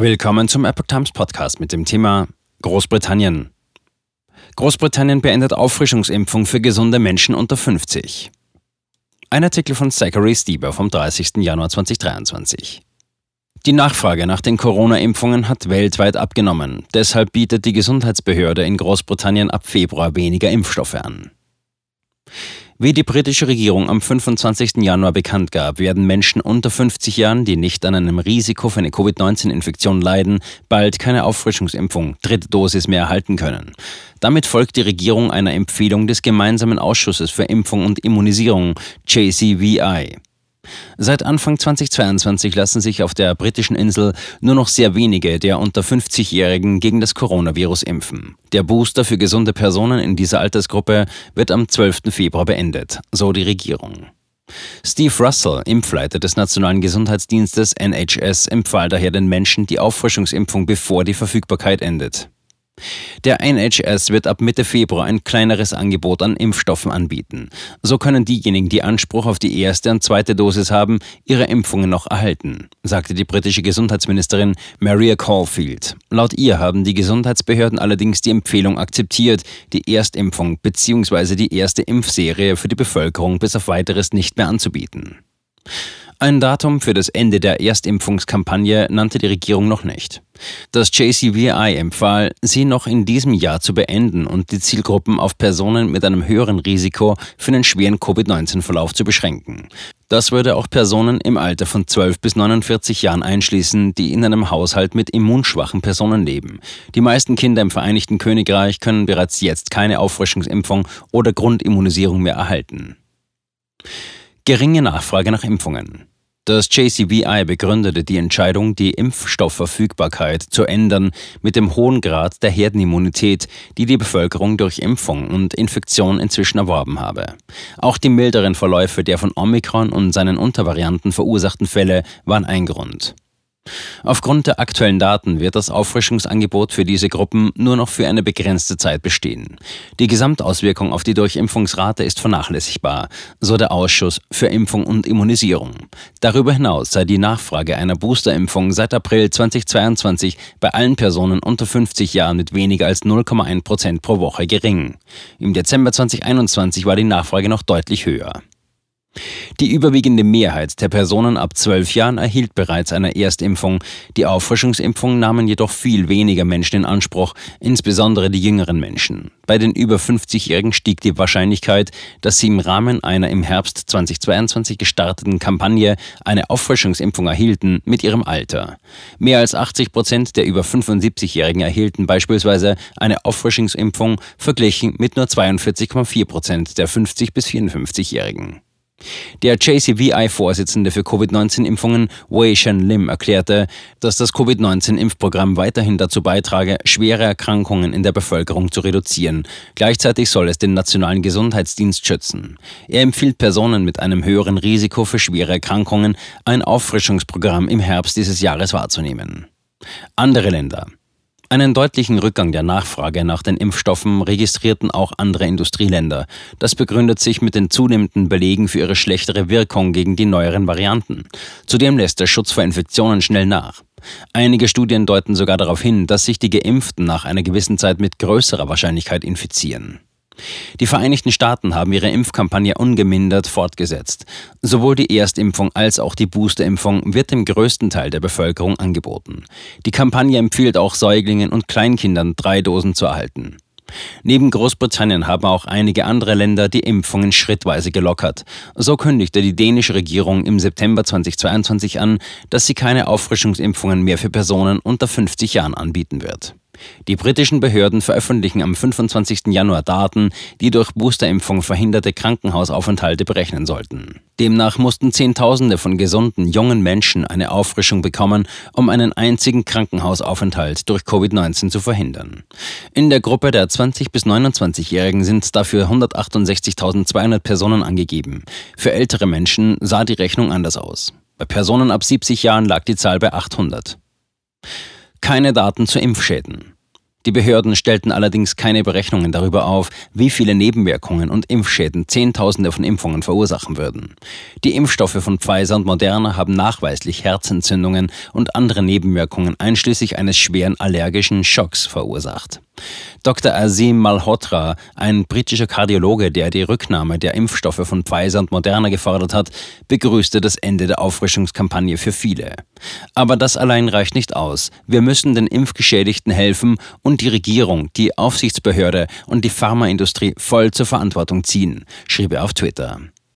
Willkommen zum Epoch Times Podcast mit dem Thema Großbritannien. Großbritannien beendet Auffrischungsimpfung für gesunde Menschen unter 50. Ein Artikel von Zachary Stieber vom 30. Januar 2023. Die Nachfrage nach den Corona-Impfungen hat weltweit abgenommen. Deshalb bietet die Gesundheitsbehörde in Großbritannien ab Februar weniger Impfstoffe an. Wie die britische Regierung am 25. Januar bekannt gab, werden Menschen unter 50 Jahren, die nicht an einem Risiko für eine Covid-19-Infektion leiden, bald keine Auffrischungsimpfung, dritte Dosis mehr erhalten können. Damit folgt die Regierung einer Empfehlung des gemeinsamen Ausschusses für Impfung und Immunisierung, JCVI. Seit Anfang 2022 lassen sich auf der britischen Insel nur noch sehr wenige der unter 50-Jährigen gegen das Coronavirus impfen. Der Booster für gesunde Personen in dieser Altersgruppe wird am 12. Februar beendet, so die Regierung. Steve Russell, Impfleiter des Nationalen Gesundheitsdienstes NHS, empfahl daher den Menschen die Auffrischungsimpfung, bevor die Verfügbarkeit endet. Der NHS wird ab Mitte Februar ein kleineres Angebot an Impfstoffen anbieten. So können diejenigen, die Anspruch auf die erste und zweite Dosis haben, ihre Impfungen noch erhalten, sagte die britische Gesundheitsministerin Maria Caulfield. Laut ihr haben die Gesundheitsbehörden allerdings die Empfehlung akzeptiert, die Erstimpfung bzw. die erste Impfserie für die Bevölkerung bis auf weiteres nicht mehr anzubieten. Ein Datum für das Ende der Erstimpfungskampagne nannte die Regierung noch nicht. Das JCVI empfahl, sie noch in diesem Jahr zu beenden und die Zielgruppen auf Personen mit einem höheren Risiko für einen schweren Covid-19-Verlauf zu beschränken. Das würde auch Personen im Alter von 12 bis 49 Jahren einschließen, die in einem Haushalt mit immunschwachen Personen leben. Die meisten Kinder im Vereinigten Königreich können bereits jetzt keine Auffrischungsimpfung oder Grundimmunisierung mehr erhalten. Geringe Nachfrage nach Impfungen. Das JCVI begründete die Entscheidung, die Impfstoffverfügbarkeit zu ändern, mit dem hohen Grad der Herdenimmunität, die die Bevölkerung durch Impfung und Infektion inzwischen erworben habe. Auch die milderen Verläufe der von Omikron und seinen Untervarianten verursachten Fälle waren ein Grund. Aufgrund der aktuellen Daten wird das Auffrischungsangebot für diese Gruppen nur noch für eine begrenzte Zeit bestehen. Die Gesamtauswirkung auf die Durchimpfungsrate ist vernachlässigbar, so der Ausschuss für Impfung und Immunisierung. Darüber hinaus sei die Nachfrage einer Boosterimpfung seit April 2022 bei allen Personen unter 50 Jahren mit weniger als 0,1 Prozent pro Woche gering. Im Dezember 2021 war die Nachfrage noch deutlich höher. Die überwiegende Mehrheit der Personen ab 12 Jahren erhielt bereits eine Erstimpfung. Die Auffrischungsimpfung nahmen jedoch viel weniger Menschen in Anspruch, insbesondere die jüngeren Menschen. Bei den über 50-Jährigen stieg die Wahrscheinlichkeit, dass sie im Rahmen einer im Herbst 2022 gestarteten Kampagne eine Auffrischungsimpfung erhielten, mit ihrem Alter. Mehr als 80 Prozent der über 75-Jährigen erhielten beispielsweise eine Auffrischungsimpfung, verglichen mit nur 42,4 Prozent der 50- bis 54-Jährigen. Der JCVI-Vorsitzende für Covid-19-Impfungen, Wei Shen Lim, erklärte, dass das Covid-19-Impfprogramm weiterhin dazu beitrage, schwere Erkrankungen in der Bevölkerung zu reduzieren. Gleichzeitig soll es den nationalen Gesundheitsdienst schützen. Er empfiehlt Personen mit einem höheren Risiko für schwere Erkrankungen, ein Auffrischungsprogramm im Herbst dieses Jahres wahrzunehmen. Andere Länder einen deutlichen Rückgang der Nachfrage nach den Impfstoffen registrierten auch andere Industrieländer. Das begründet sich mit den zunehmenden Belegen für ihre schlechtere Wirkung gegen die neueren Varianten. Zudem lässt der Schutz vor Infektionen schnell nach. Einige Studien deuten sogar darauf hin, dass sich die Geimpften nach einer gewissen Zeit mit größerer Wahrscheinlichkeit infizieren. Die Vereinigten Staaten haben ihre Impfkampagne ungemindert fortgesetzt. Sowohl die Erstimpfung als auch die Boosterimpfung wird dem größten Teil der Bevölkerung angeboten. Die Kampagne empfiehlt auch Säuglingen und Kleinkindern drei Dosen zu erhalten. Neben Großbritannien haben auch einige andere Länder die Impfungen schrittweise gelockert. So kündigte die dänische Regierung im September 2022 an, dass sie keine Auffrischungsimpfungen mehr für Personen unter 50 Jahren anbieten wird. Die britischen Behörden veröffentlichen am 25. Januar Daten, die durch Boosterimpfung verhinderte Krankenhausaufenthalte berechnen sollten. Demnach mussten Zehntausende von gesunden jungen Menschen eine Auffrischung bekommen, um einen einzigen Krankenhausaufenthalt durch Covid-19 zu verhindern. In der Gruppe der 20 bis 29-Jährigen sind dafür 168.200 Personen angegeben. Für ältere Menschen sah die Rechnung anders aus. Bei Personen ab 70 Jahren lag die Zahl bei 800 keine Daten zu Impfschäden. Die Behörden stellten allerdings keine Berechnungen darüber auf, wie viele Nebenwirkungen und Impfschäden Zehntausende von Impfungen verursachen würden. Die Impfstoffe von Pfizer und Moderna haben nachweislich Herzentzündungen und andere Nebenwirkungen einschließlich eines schweren allergischen Schocks verursacht. Dr. Azim Malhotra, ein britischer Kardiologe, der die Rücknahme der Impfstoffe von Pfizer und Moderna gefordert hat, begrüßte das Ende der Auffrischungskampagne für viele. Aber das allein reicht nicht aus. Wir müssen den Impfgeschädigten helfen und die Regierung, die Aufsichtsbehörde und die Pharmaindustrie voll zur Verantwortung ziehen, schrieb er auf Twitter.